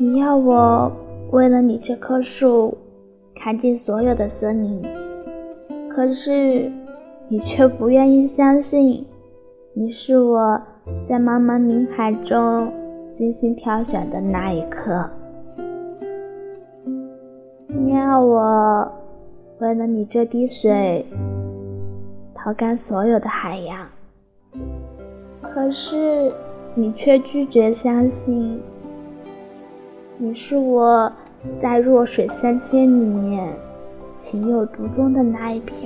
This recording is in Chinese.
你要我为了你这棵树，看尽所有的森林，可是你却不愿意相信，你是我在茫茫林海中精心挑选的那一颗。你要我为了你这滴水，掏干所有的海洋，可是你却拒绝相信，你是我在弱水三千里面情有独钟的那一瓢。